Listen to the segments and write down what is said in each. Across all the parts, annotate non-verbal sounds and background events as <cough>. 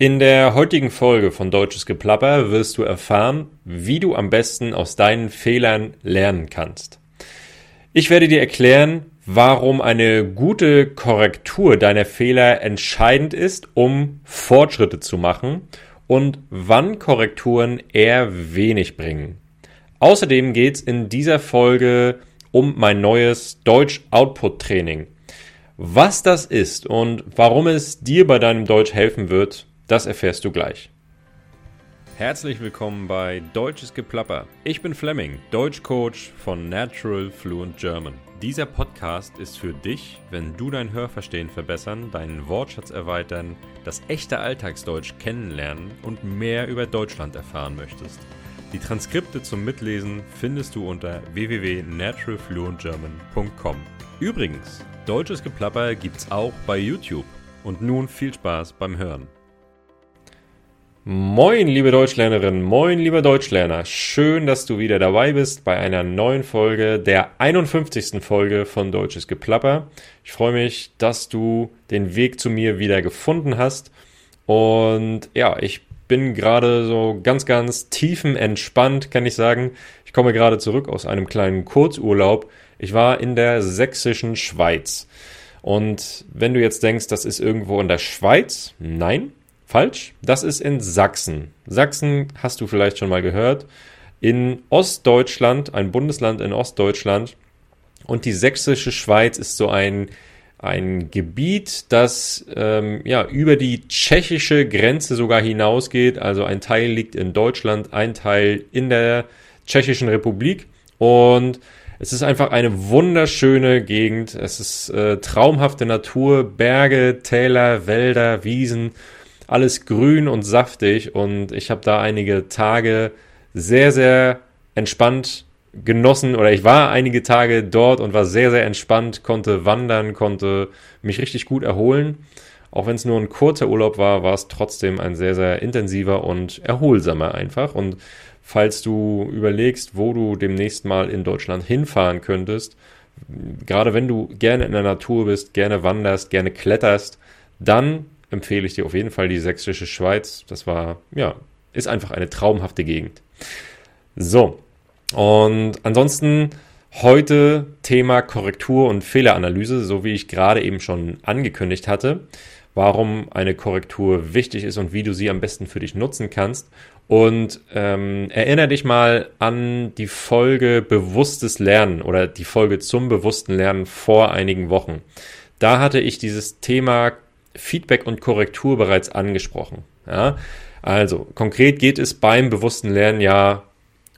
In der heutigen Folge von Deutsches Geplapper wirst du erfahren, wie du am besten aus deinen Fehlern lernen kannst. Ich werde dir erklären, warum eine gute Korrektur deiner Fehler entscheidend ist, um Fortschritte zu machen und wann Korrekturen eher wenig bringen. Außerdem geht es in dieser Folge um mein neues Deutsch Output Training. Was das ist und warum es dir bei deinem Deutsch helfen wird, das erfährst du gleich. Herzlich willkommen bei Deutsches Geplapper. Ich bin Fleming, Deutschcoach von Natural Fluent German. Dieser Podcast ist für dich, wenn du dein Hörverstehen verbessern, deinen Wortschatz erweitern, das echte Alltagsdeutsch kennenlernen und mehr über Deutschland erfahren möchtest. Die Transkripte zum Mitlesen findest du unter www.naturalfluentgerman.com. Übrigens, Deutsches Geplapper gibt's auch bei YouTube. Und nun viel Spaß beim Hören. Moin, liebe Deutschlernerinnen, moin, lieber Deutschlerner. Schön, dass du wieder dabei bist bei einer neuen Folge, der 51. Folge von Deutsches Geplapper. Ich freue mich, dass du den Weg zu mir wieder gefunden hast. Und ja, ich bin gerade so ganz, ganz tiefenentspannt, kann ich sagen. Ich komme gerade zurück aus einem kleinen Kurzurlaub. Ich war in der sächsischen Schweiz. Und wenn du jetzt denkst, das ist irgendwo in der Schweiz, nein, Falsch, das ist in Sachsen. Sachsen hast du vielleicht schon mal gehört. In Ostdeutschland, ein Bundesland in Ostdeutschland. Und die sächsische Schweiz ist so ein, ein Gebiet, das ähm, ja, über die tschechische Grenze sogar hinausgeht. Also ein Teil liegt in Deutschland, ein Teil in der Tschechischen Republik. Und es ist einfach eine wunderschöne Gegend. Es ist äh, traumhafte Natur, Berge, Täler, Wälder, Wiesen alles grün und saftig und ich habe da einige Tage sehr, sehr entspannt genossen oder ich war einige Tage dort und war sehr, sehr entspannt, konnte wandern, konnte mich richtig gut erholen. Auch wenn es nur ein kurzer Urlaub war, war es trotzdem ein sehr, sehr intensiver und erholsamer einfach. Und falls du überlegst, wo du demnächst mal in Deutschland hinfahren könntest, gerade wenn du gerne in der Natur bist, gerne wanderst, gerne kletterst, dann empfehle ich dir auf jeden Fall die sächsische Schweiz. Das war, ja, ist einfach eine traumhafte Gegend. So, und ansonsten heute Thema Korrektur und Fehleranalyse, so wie ich gerade eben schon angekündigt hatte, warum eine Korrektur wichtig ist und wie du sie am besten für dich nutzen kannst. Und ähm, erinnere dich mal an die Folge Bewusstes Lernen oder die Folge zum bewussten Lernen vor einigen Wochen. Da hatte ich dieses Thema Feedback und Korrektur bereits angesprochen. Ja? Also konkret geht es beim bewussten Lernen ja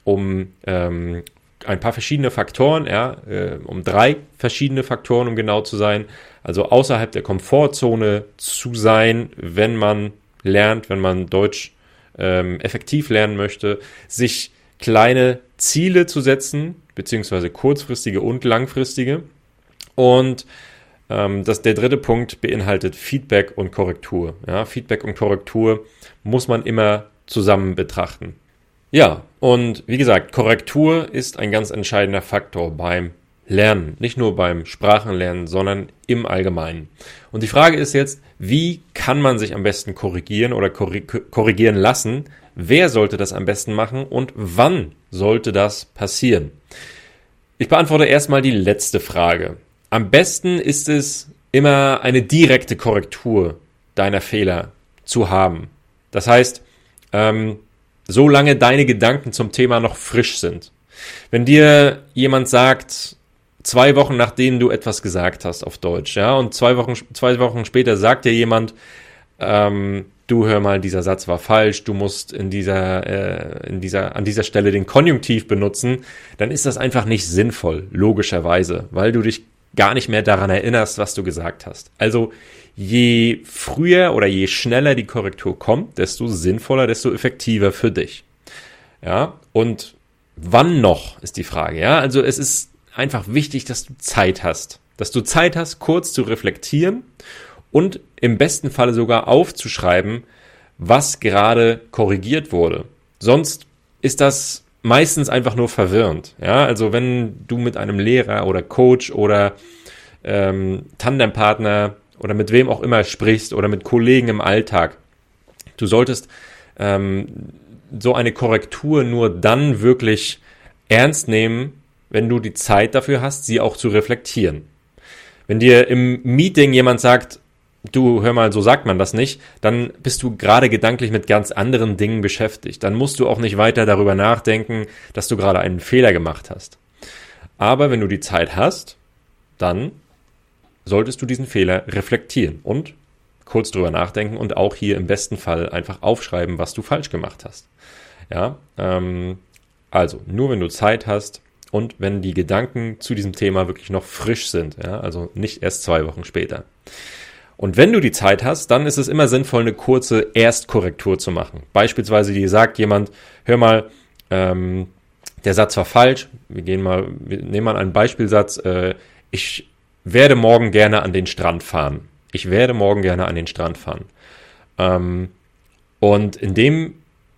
um ähm, ein paar verschiedene Faktoren, ja, äh, um drei verschiedene Faktoren, um genau zu sein. Also außerhalb der Komfortzone zu sein, wenn man lernt, wenn man Deutsch ähm, effektiv lernen möchte, sich kleine Ziele zu setzen, beziehungsweise kurzfristige und langfristige. Und ähm, das, der dritte Punkt beinhaltet Feedback und Korrektur. Ja, Feedback und Korrektur muss man immer zusammen betrachten. Ja, und wie gesagt, Korrektur ist ein ganz entscheidender Faktor beim Lernen. Nicht nur beim Sprachenlernen, sondern im Allgemeinen. Und die Frage ist jetzt, wie kann man sich am besten korrigieren oder korrigieren lassen? Wer sollte das am besten machen und wann sollte das passieren? Ich beantworte erstmal die letzte Frage. Am besten ist es immer eine direkte Korrektur deiner Fehler zu haben. Das heißt, ähm, solange deine Gedanken zum Thema noch frisch sind. Wenn dir jemand sagt, zwei Wochen nachdem du etwas gesagt hast auf Deutsch, ja, und zwei Wochen, zwei Wochen später sagt dir jemand, ähm, du hör mal, dieser Satz war falsch, du musst in dieser, äh, in dieser, an dieser Stelle den Konjunktiv benutzen, dann ist das einfach nicht sinnvoll, logischerweise, weil du dich gar nicht mehr daran erinnerst, was du gesagt hast. Also je früher oder je schneller die Korrektur kommt, desto sinnvoller, desto effektiver für dich. Ja, und wann noch ist die Frage. Ja, also es ist einfach wichtig, dass du Zeit hast, dass du Zeit hast, kurz zu reflektieren und im besten Falle sogar aufzuschreiben, was gerade korrigiert wurde. Sonst ist das meistens einfach nur verwirrend. Ja, also wenn du mit einem Lehrer oder Coach oder ähm, Tandempartner oder mit wem auch immer sprichst oder mit Kollegen im Alltag, Du solltest ähm, so eine Korrektur nur dann wirklich ernst nehmen, wenn du die Zeit dafür hast, sie auch zu reflektieren. Wenn dir im Meeting jemand sagt, du hör mal, so sagt man das nicht, dann bist du gerade gedanklich mit ganz anderen Dingen beschäftigt. Dann musst du auch nicht weiter darüber nachdenken, dass du gerade einen Fehler gemacht hast. Aber wenn du die Zeit hast, dann solltest du diesen Fehler reflektieren und kurz drüber nachdenken und auch hier im besten Fall einfach aufschreiben, was du falsch gemacht hast. Ja, ähm, also nur wenn du Zeit hast und wenn die Gedanken zu diesem Thema wirklich noch frisch sind, ja, also nicht erst zwei Wochen später. Und wenn du die Zeit hast, dann ist es immer sinnvoll, eine kurze Erstkorrektur zu machen. Beispielsweise, die sagt jemand, hör mal, ähm, der Satz war falsch. Wir gehen mal, wir nehmen mal einen Beispielsatz. Äh, ich werde morgen gerne an den Strand fahren. Ich werde morgen gerne an den Strand fahren. Ähm, und in dem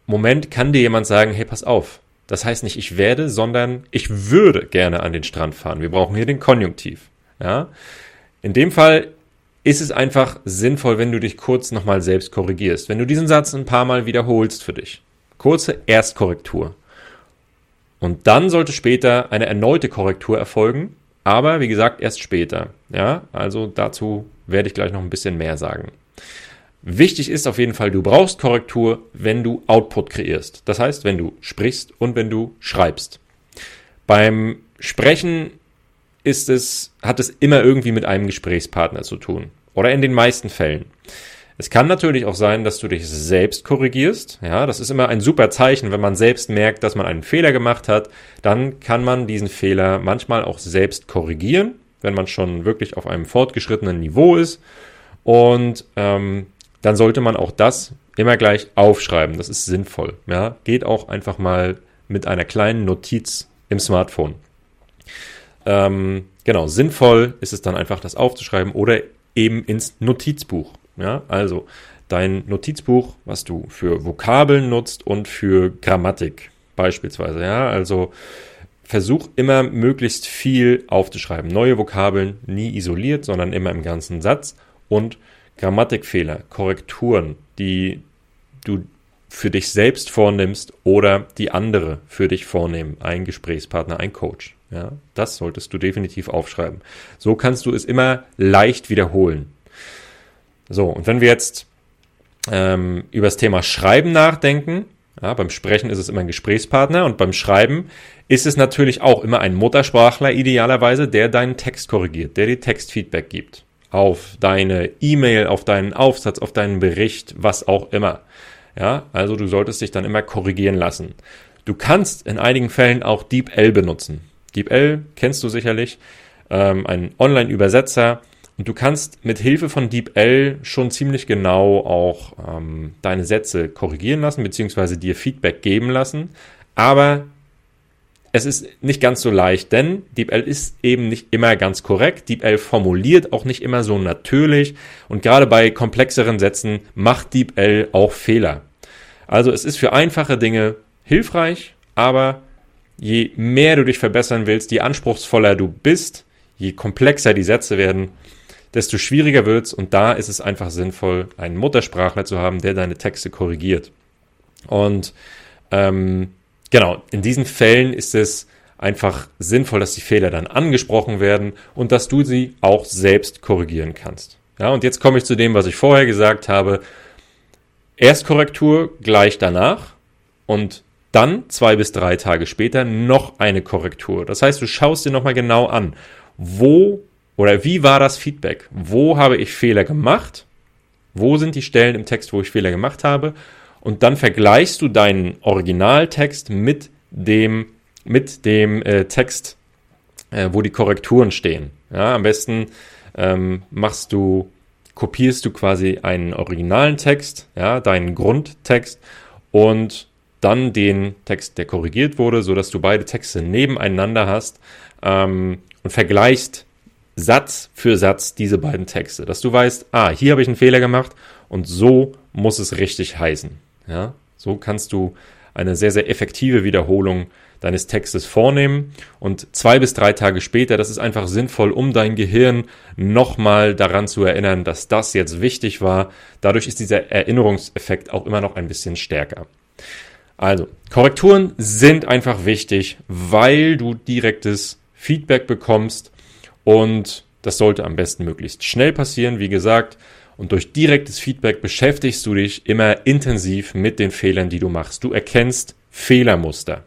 Moment kann dir jemand sagen, hey, pass auf. Das heißt nicht ich werde, sondern ich würde gerne an den Strand fahren. Wir brauchen hier den Konjunktiv. Ja? In dem Fall ist es einfach sinnvoll, wenn du dich kurz nochmal selbst korrigierst. Wenn du diesen Satz ein paar Mal wiederholst für dich. Kurze Erstkorrektur. Und dann sollte später eine erneute Korrektur erfolgen, aber wie gesagt, erst später. Ja, also dazu werde ich gleich noch ein bisschen mehr sagen. Wichtig ist auf jeden Fall, du brauchst Korrektur, wenn du Output kreierst. Das heißt, wenn du sprichst und wenn du schreibst. Beim Sprechen ist es, hat es immer irgendwie mit einem Gesprächspartner zu tun. Oder in den meisten Fällen. Es kann natürlich auch sein, dass du dich selbst korrigierst. Ja, das ist immer ein super Zeichen, wenn man selbst merkt, dass man einen Fehler gemacht hat. Dann kann man diesen Fehler manchmal auch selbst korrigieren, wenn man schon wirklich auf einem fortgeschrittenen Niveau ist. Und ähm, dann sollte man auch das immer gleich aufschreiben. Das ist sinnvoll. Ja, geht auch einfach mal mit einer kleinen Notiz im Smartphone. Ähm, genau, sinnvoll ist es dann einfach, das aufzuschreiben oder eben ins Notizbuch. Ja, also dein Notizbuch, was du für Vokabeln nutzt und für Grammatik beispielsweise. Ja, also versuch immer möglichst viel aufzuschreiben. Neue Vokabeln nie isoliert, sondern immer im ganzen Satz und Grammatikfehler, Korrekturen, die du für dich selbst vornimmst oder die andere für dich vornehmen, ein Gesprächspartner, ein Coach. Ja, das solltest du definitiv aufschreiben. So kannst du es immer leicht wiederholen. So, und wenn wir jetzt ähm, über das Thema Schreiben nachdenken, ja, beim Sprechen ist es immer ein Gesprächspartner und beim Schreiben ist es natürlich auch immer ein Muttersprachler idealerweise, der deinen Text korrigiert, der dir Textfeedback gibt. Auf deine E-Mail, auf deinen Aufsatz, auf deinen Bericht, was auch immer. Ja, also du solltest dich dann immer korrigieren lassen. Du kannst in einigen Fällen auch DeepL benutzen. DeepL kennst du sicherlich, ähm, ein Online-Übersetzer. Und du kannst mit Hilfe von DeepL schon ziemlich genau auch ähm, deine Sätze korrigieren lassen, beziehungsweise dir Feedback geben lassen. Aber es ist nicht ganz so leicht, denn DeepL ist eben nicht immer ganz korrekt. DeepL formuliert auch nicht immer so natürlich. Und gerade bei komplexeren Sätzen macht DeepL auch Fehler. Also es ist für einfache Dinge hilfreich, aber je mehr du dich verbessern willst, je anspruchsvoller du bist, je komplexer die Sätze werden, desto schwieriger wird's und da ist es einfach sinnvoll, einen Muttersprachler zu haben, der deine Texte korrigiert. Und ähm, genau, in diesen Fällen ist es einfach sinnvoll, dass die Fehler dann angesprochen werden und dass du sie auch selbst korrigieren kannst. Ja, und jetzt komme ich zu dem, was ich vorher gesagt habe. Erstkorrektur gleich danach und dann zwei bis drei Tage später noch eine Korrektur. Das heißt, du schaust dir nochmal genau an, wo oder wie war das Feedback? Wo habe ich Fehler gemacht? Wo sind die Stellen im Text, wo ich Fehler gemacht habe? Und dann vergleichst du deinen Originaltext mit dem, mit dem äh, Text, äh, wo die Korrekturen stehen. Ja, am besten ähm, machst du, kopierst du quasi einen originalen Text, ja, deinen Grundtext und dann den Text, der korrigiert wurde, so dass du beide Texte nebeneinander hast ähm, und vergleichst Satz für Satz diese beiden Texte, dass du weißt, ah, hier habe ich einen Fehler gemacht und so muss es richtig heißen. Ja, so kannst du eine sehr, sehr effektive Wiederholung deines Textes vornehmen und zwei bis drei Tage später, das ist einfach sinnvoll, um dein Gehirn nochmal daran zu erinnern, dass das jetzt wichtig war. Dadurch ist dieser Erinnerungseffekt auch immer noch ein bisschen stärker. Also, Korrekturen sind einfach wichtig, weil du direktes Feedback bekommst und das sollte am besten möglichst schnell passieren, wie gesagt. Und durch direktes Feedback beschäftigst du dich immer intensiv mit den Fehlern, die du machst. Du erkennst Fehlermuster.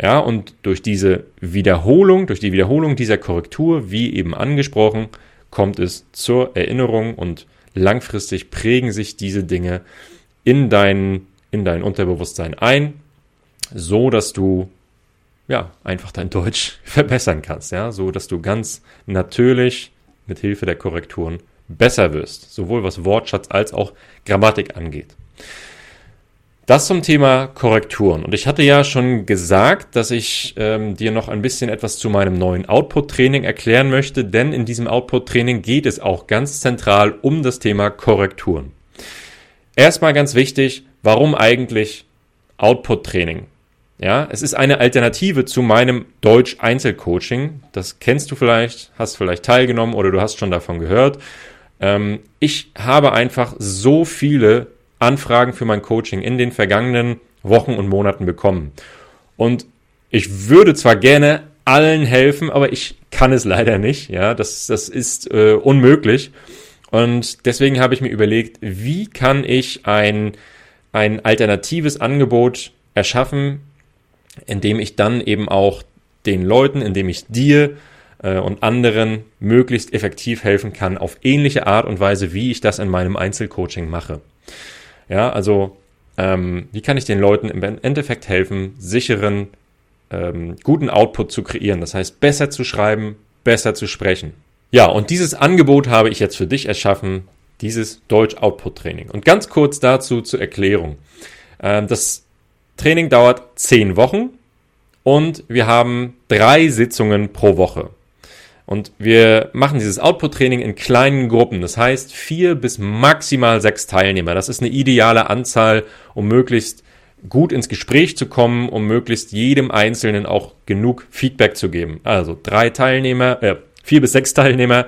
Ja, und durch diese Wiederholung, durch die Wiederholung dieser Korrektur, wie eben angesprochen, kommt es zur Erinnerung und langfristig prägen sich diese Dinge in dein, in dein Unterbewusstsein ein, so dass du ja, einfach dein Deutsch <laughs> verbessern kannst, ja, so dass du ganz natürlich mit Hilfe der Korrekturen besser wirst, sowohl was Wortschatz als auch Grammatik angeht. Das zum Thema Korrekturen. Und ich hatte ja schon gesagt, dass ich ähm, dir noch ein bisschen etwas zu meinem neuen Output-Training erklären möchte, denn in diesem Output-Training geht es auch ganz zentral um das Thema Korrekturen. Erstmal ganz wichtig, warum eigentlich Output-Training? Ja, es ist eine Alternative zu meinem Deutsch-Einzelcoaching. Das kennst du vielleicht, hast vielleicht teilgenommen oder du hast schon davon gehört. Ähm, ich habe einfach so viele Anfragen für mein Coaching in den vergangenen Wochen und Monaten bekommen. Und ich würde zwar gerne allen helfen, aber ich kann es <laughs> leider nicht. Ja, das, das ist äh, unmöglich. Und deswegen habe ich mir überlegt, wie kann ich ein, ein alternatives Angebot erschaffen, indem ich dann eben auch den Leuten, indem ich dir äh, und anderen möglichst effektiv helfen kann, auf ähnliche Art und Weise, wie ich das in meinem Einzelcoaching mache. Ja, also ähm, wie kann ich den Leuten im Endeffekt helfen, sicheren, ähm, guten Output zu kreieren? Das heißt, besser zu schreiben, besser zu sprechen. Ja, und dieses Angebot habe ich jetzt für dich erschaffen, dieses Deutsch-Output-Training. Und ganz kurz dazu zur Erklärung. Ähm, das Training dauert zehn Wochen und wir haben drei Sitzungen pro Woche. Und wir machen dieses Output-Training in kleinen Gruppen. Das heißt, vier bis maximal sechs Teilnehmer. Das ist eine ideale Anzahl, um möglichst gut ins Gespräch zu kommen, um möglichst jedem Einzelnen auch genug Feedback zu geben. Also drei Teilnehmer, äh, vier bis sechs Teilnehmer,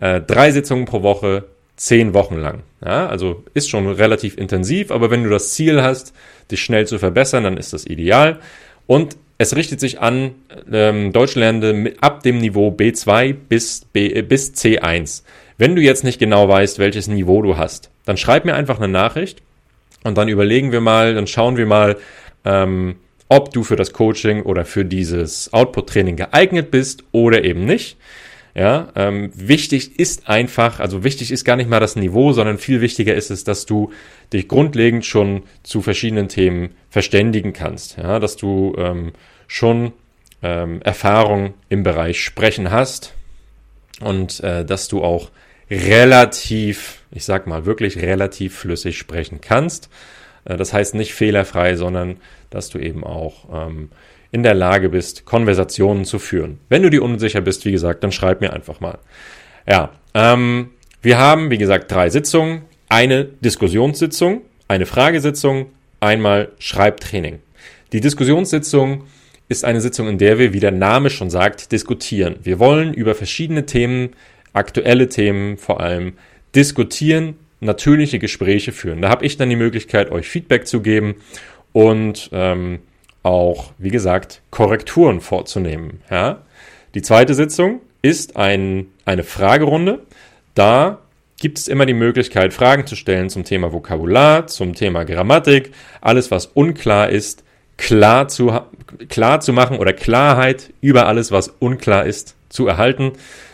äh, drei Sitzungen pro Woche, zehn Wochen lang. Ja, also ist schon relativ intensiv, aber wenn du das Ziel hast, dich schnell zu verbessern, dann ist das ideal. Und es richtet sich an ähm, Deutschlernende ab dem Niveau B2 bis, B, äh, bis C1. Wenn du jetzt nicht genau weißt, welches Niveau du hast, dann schreib mir einfach eine Nachricht und dann überlegen wir mal, dann schauen wir mal, ähm, ob du für das Coaching oder für dieses Output-Training geeignet bist oder eben nicht. Ja, ähm, wichtig ist einfach, also wichtig ist gar nicht mal das Niveau, sondern viel wichtiger ist es, dass du dich grundlegend schon zu verschiedenen Themen verständigen kannst. Ja, dass du ähm, schon ähm, Erfahrung im Bereich Sprechen hast und äh, dass du auch relativ, ich sag mal wirklich relativ flüssig sprechen kannst. Äh, das heißt nicht fehlerfrei, sondern dass du eben auch ähm, in der Lage bist, Konversationen zu führen. Wenn du dir unsicher bist, wie gesagt, dann schreib mir einfach mal. Ja, ähm, wir haben, wie gesagt, drei Sitzungen. Eine Diskussionssitzung, eine Fragesitzung, einmal Schreibtraining. Die Diskussionssitzung ist eine Sitzung, in der wir, wie der Name schon sagt, diskutieren. Wir wollen über verschiedene Themen, aktuelle Themen vor allem, diskutieren, natürliche Gespräche führen. Da habe ich dann die Möglichkeit, euch Feedback zu geben und ähm, auch, wie gesagt, Korrekturen vorzunehmen. Ja? Die zweite Sitzung ist ein, eine Fragerunde. Da gibt es immer die Möglichkeit, Fragen zu stellen zum Thema Vokabular, zum Thema Grammatik, alles, was unklar ist, klar zu, klar zu machen oder Klarheit über alles, was unklar ist, zu erhalten,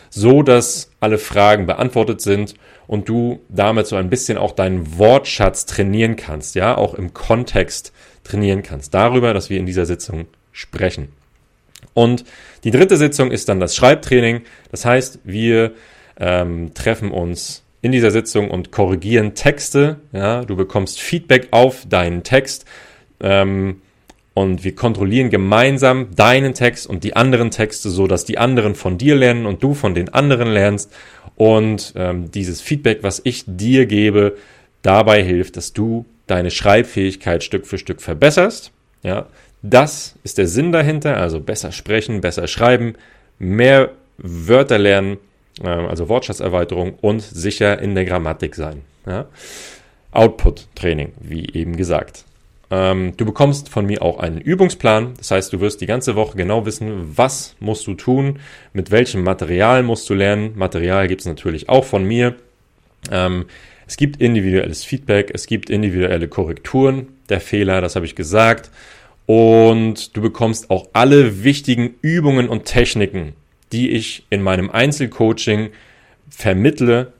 so dass alle Fragen beantwortet sind und du damit so ein bisschen auch deinen Wortschatz trainieren kannst, ja, auch im Kontext trainieren kannst. Darüber, dass wir in dieser Sitzung sprechen. Und die dritte Sitzung ist dann das Schreibtraining. Das heißt, wir ähm, treffen uns in dieser Sitzung und korrigieren Texte. Ja, du bekommst Feedback auf deinen Text. Ähm, und wir kontrollieren gemeinsam deinen Text und die anderen Texte, so dass die anderen von dir lernen und du von den anderen lernst. Und ähm, dieses Feedback, was ich dir gebe, dabei hilft, dass du deine Schreibfähigkeit Stück für Stück verbesserst. Ja, das ist der Sinn dahinter, also besser sprechen, besser schreiben, mehr Wörter lernen, äh, also Wortschatzerweiterung und sicher in der Grammatik sein. Ja? Output-Training, wie eben gesagt. Ähm, du bekommst von mir auch einen Übungsplan. Das heißt, du wirst die ganze Woche genau wissen, was musst du tun, mit welchem Material musst du lernen. Material gibt es natürlich auch von mir. Es gibt individuelles Feedback, es gibt individuelle Korrekturen der Fehler, das habe ich gesagt. Und du bekommst auch alle wichtigen Übungen und Techniken, die ich in meinem Einzelcoaching vermittle,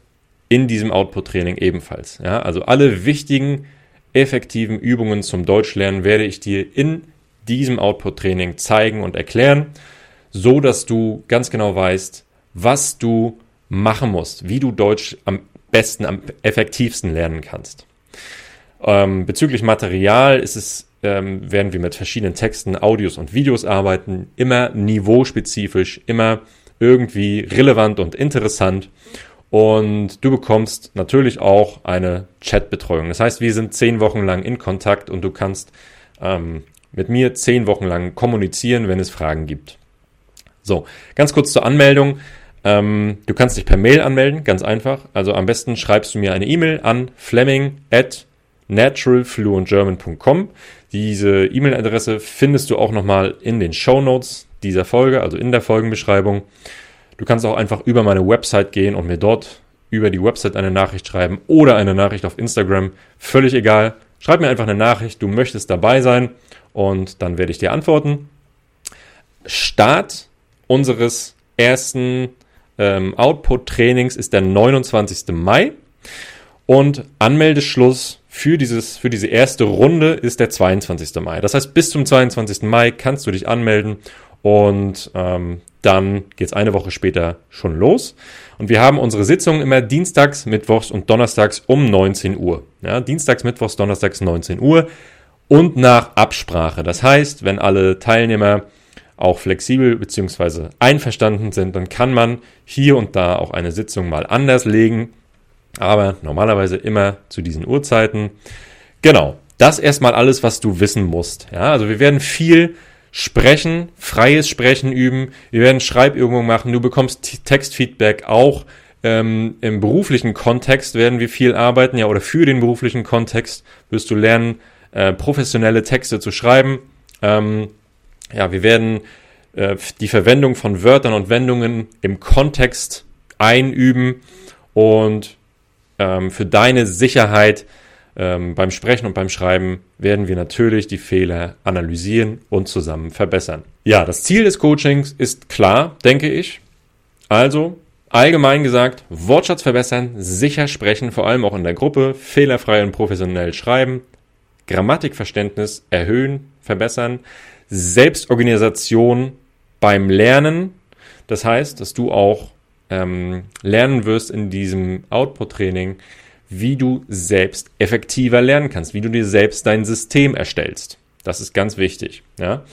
in diesem Output-Training ebenfalls. Ja, also alle wichtigen, effektiven Übungen zum Deutschlernen werde ich dir in diesem Output-Training zeigen und erklären, so dass du ganz genau weißt, was du machen musst, wie du Deutsch am besten, am effektivsten lernen kannst. Ähm, bezüglich Material ist es, ähm, werden wir mit verschiedenen Texten, Audios und Videos arbeiten, immer niveauspezifisch, immer irgendwie relevant und interessant. Und du bekommst natürlich auch eine Chatbetreuung. Das heißt, wir sind zehn Wochen lang in Kontakt und du kannst ähm, mit mir zehn Wochen lang kommunizieren, wenn es Fragen gibt. So, ganz kurz zur Anmeldung. Ähm, du kannst dich per Mail anmelden, ganz einfach. Also am besten schreibst du mir eine E-Mail an fleming at naturalfluentgerman.com. Diese E-Mail-Adresse findest du auch nochmal in den Show Notes dieser Folge, also in der Folgenbeschreibung. Du kannst auch einfach über meine Website gehen und mir dort über die Website eine Nachricht schreiben oder eine Nachricht auf Instagram. Völlig egal. Schreib mir einfach eine Nachricht, du möchtest dabei sein und dann werde ich dir antworten. Start unseres ersten ähm, Output-Trainings ist der 29. Mai und Anmeldeschluss für, dieses, für diese erste Runde ist der 22. Mai. Das heißt, bis zum 22. Mai kannst du dich anmelden und ähm, dann geht es eine Woche später schon los. Und wir haben unsere Sitzungen immer dienstags, mittwochs und donnerstags um 19 Uhr. Ja, dienstags, mittwochs, donnerstags 19 Uhr und nach Absprache. Das heißt, wenn alle Teilnehmer auch flexibel bzw. einverstanden sind, dann kann man hier und da auch eine Sitzung mal anders legen, aber normalerweise immer zu diesen Uhrzeiten. Genau, das erstmal alles, was du wissen musst. Ja, also wir werden viel sprechen, freies Sprechen üben, wir werden Schreibübungen machen, du bekommst Textfeedback auch. Ähm, Im beruflichen Kontext werden wir viel arbeiten, ja, oder für den beruflichen Kontext wirst du lernen, äh, professionelle Texte zu schreiben. Ähm, ja, wir werden äh, die Verwendung von Wörtern und Wendungen im Kontext einüben und ähm, für deine Sicherheit ähm, beim Sprechen und beim Schreiben werden wir natürlich die Fehler analysieren und zusammen verbessern. Ja, das Ziel des Coachings ist klar, denke ich. Also, allgemein gesagt, Wortschatz verbessern, sicher sprechen, vor allem auch in der Gruppe, fehlerfrei und professionell schreiben, Grammatikverständnis erhöhen, verbessern, Selbstorganisation beim Lernen. Das heißt, dass du auch ähm, lernen wirst in diesem Output-Training, wie du selbst effektiver lernen kannst, wie du dir selbst dein System erstellst. Das ist ganz wichtig. Ja?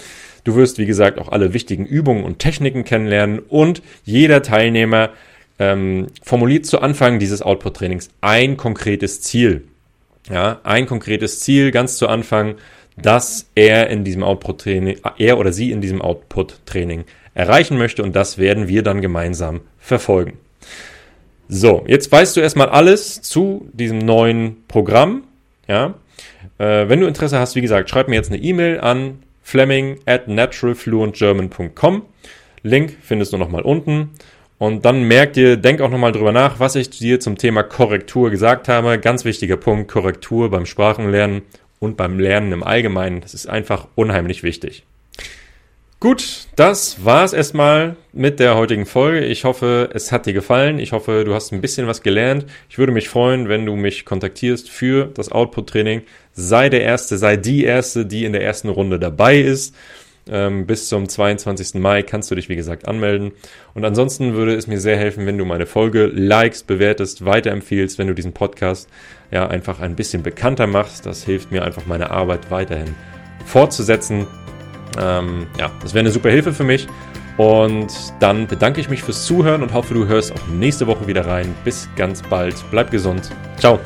Du wirst, wie gesagt, auch alle wichtigen Übungen und Techniken kennenlernen und jeder Teilnehmer ähm, formuliert zu Anfang dieses Output-Trainings ein konkretes Ziel. Ja, ein konkretes Ziel ganz zu Anfang, dass er in diesem Output-Training, er oder sie in diesem Output-Training erreichen möchte und das werden wir dann gemeinsam verfolgen. So, jetzt weißt du erstmal alles zu diesem neuen Programm. Ja, äh, wenn du Interesse hast, wie gesagt, schreib mir jetzt eine E-Mail an fleming at naturalfluentgerman.com. Link findest du nochmal unten. Und dann merk dir, denk auch nochmal drüber nach, was ich dir zum Thema Korrektur gesagt habe. Ganz wichtiger Punkt, Korrektur beim Sprachenlernen und beim Lernen im Allgemeinen. Das ist einfach unheimlich wichtig. Gut, das war's erstmal mit der heutigen Folge. Ich hoffe, es hat dir gefallen. Ich hoffe, du hast ein bisschen was gelernt. Ich würde mich freuen, wenn du mich kontaktierst für das Output-Training. Sei der Erste, sei die Erste, die in der ersten Runde dabei ist. Ähm, bis zum 22. Mai kannst du dich, wie gesagt, anmelden. Und ansonsten würde es mir sehr helfen, wenn du meine Folge likest, bewertest, weiterempfiehlst, wenn du diesen Podcast ja einfach ein bisschen bekannter machst. Das hilft mir einfach, meine Arbeit weiterhin fortzusetzen. Ähm, ja, das wäre eine super Hilfe für mich. Und dann bedanke ich mich fürs Zuhören und hoffe, du hörst auch nächste Woche wieder rein. Bis ganz bald. Bleib gesund. Ciao.